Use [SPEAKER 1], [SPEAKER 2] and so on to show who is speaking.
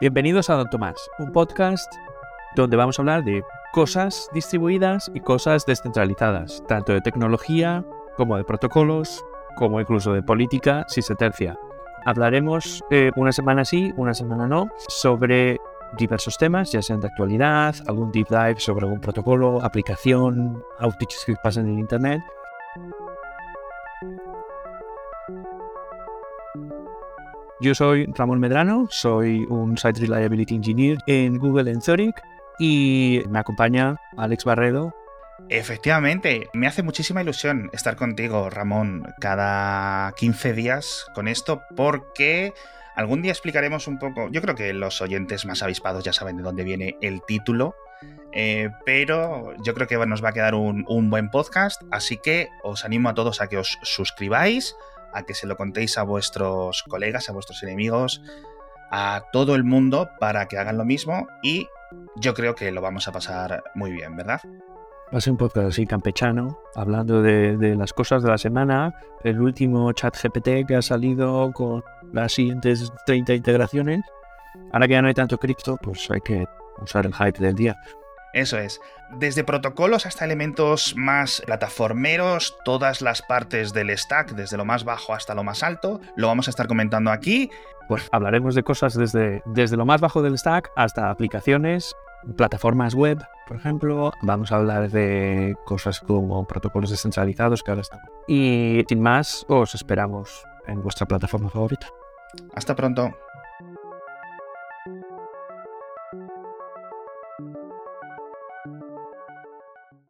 [SPEAKER 1] Bienvenidos a Don Tomás, un podcast donde vamos a hablar de cosas distribuidas y cosas descentralizadas, tanto de tecnología como de protocolos, como incluso de política, si se tercia. Hablaremos eh, una semana sí, una semana no, sobre diversos temas, ya sean de actualidad, algún deep dive sobre algún protocolo, aplicación, outages que pasan en Internet. Yo soy Ramón Medrano, soy un Site Reliability Engineer en Google en Zurich y me acompaña Alex Barredo.
[SPEAKER 2] Efectivamente, me hace muchísima ilusión estar contigo, Ramón, cada 15 días con esto porque algún día explicaremos un poco, yo creo que los oyentes más avispados ya saben de dónde viene el título, eh, pero yo creo que nos va a quedar un, un buen podcast, así que os animo a todos a que os suscribáis, a que se lo contéis a vuestros colegas, a vuestros enemigos, a todo el mundo para que hagan lo mismo y yo creo que lo vamos a pasar muy bien, ¿verdad?
[SPEAKER 1] Va un podcast así campechano, hablando de, las cosas de la semana, el último chat GPT que ha salido con las siguientes 30 integraciones. Ahora que ya no hay tanto cripto, pues hay que usar el hype del día.
[SPEAKER 2] Eso es. Desde protocolos hasta elementos más plataformeros, todas las partes del stack, desde lo más bajo hasta lo más alto, lo vamos a estar comentando aquí.
[SPEAKER 1] Pues hablaremos de cosas desde, desde lo más bajo del stack hasta aplicaciones, plataformas web, por ejemplo. Vamos a hablar de cosas como protocolos descentralizados que ahora están. Y sin más, os esperamos en vuestra plataforma favorita.
[SPEAKER 2] Hasta pronto.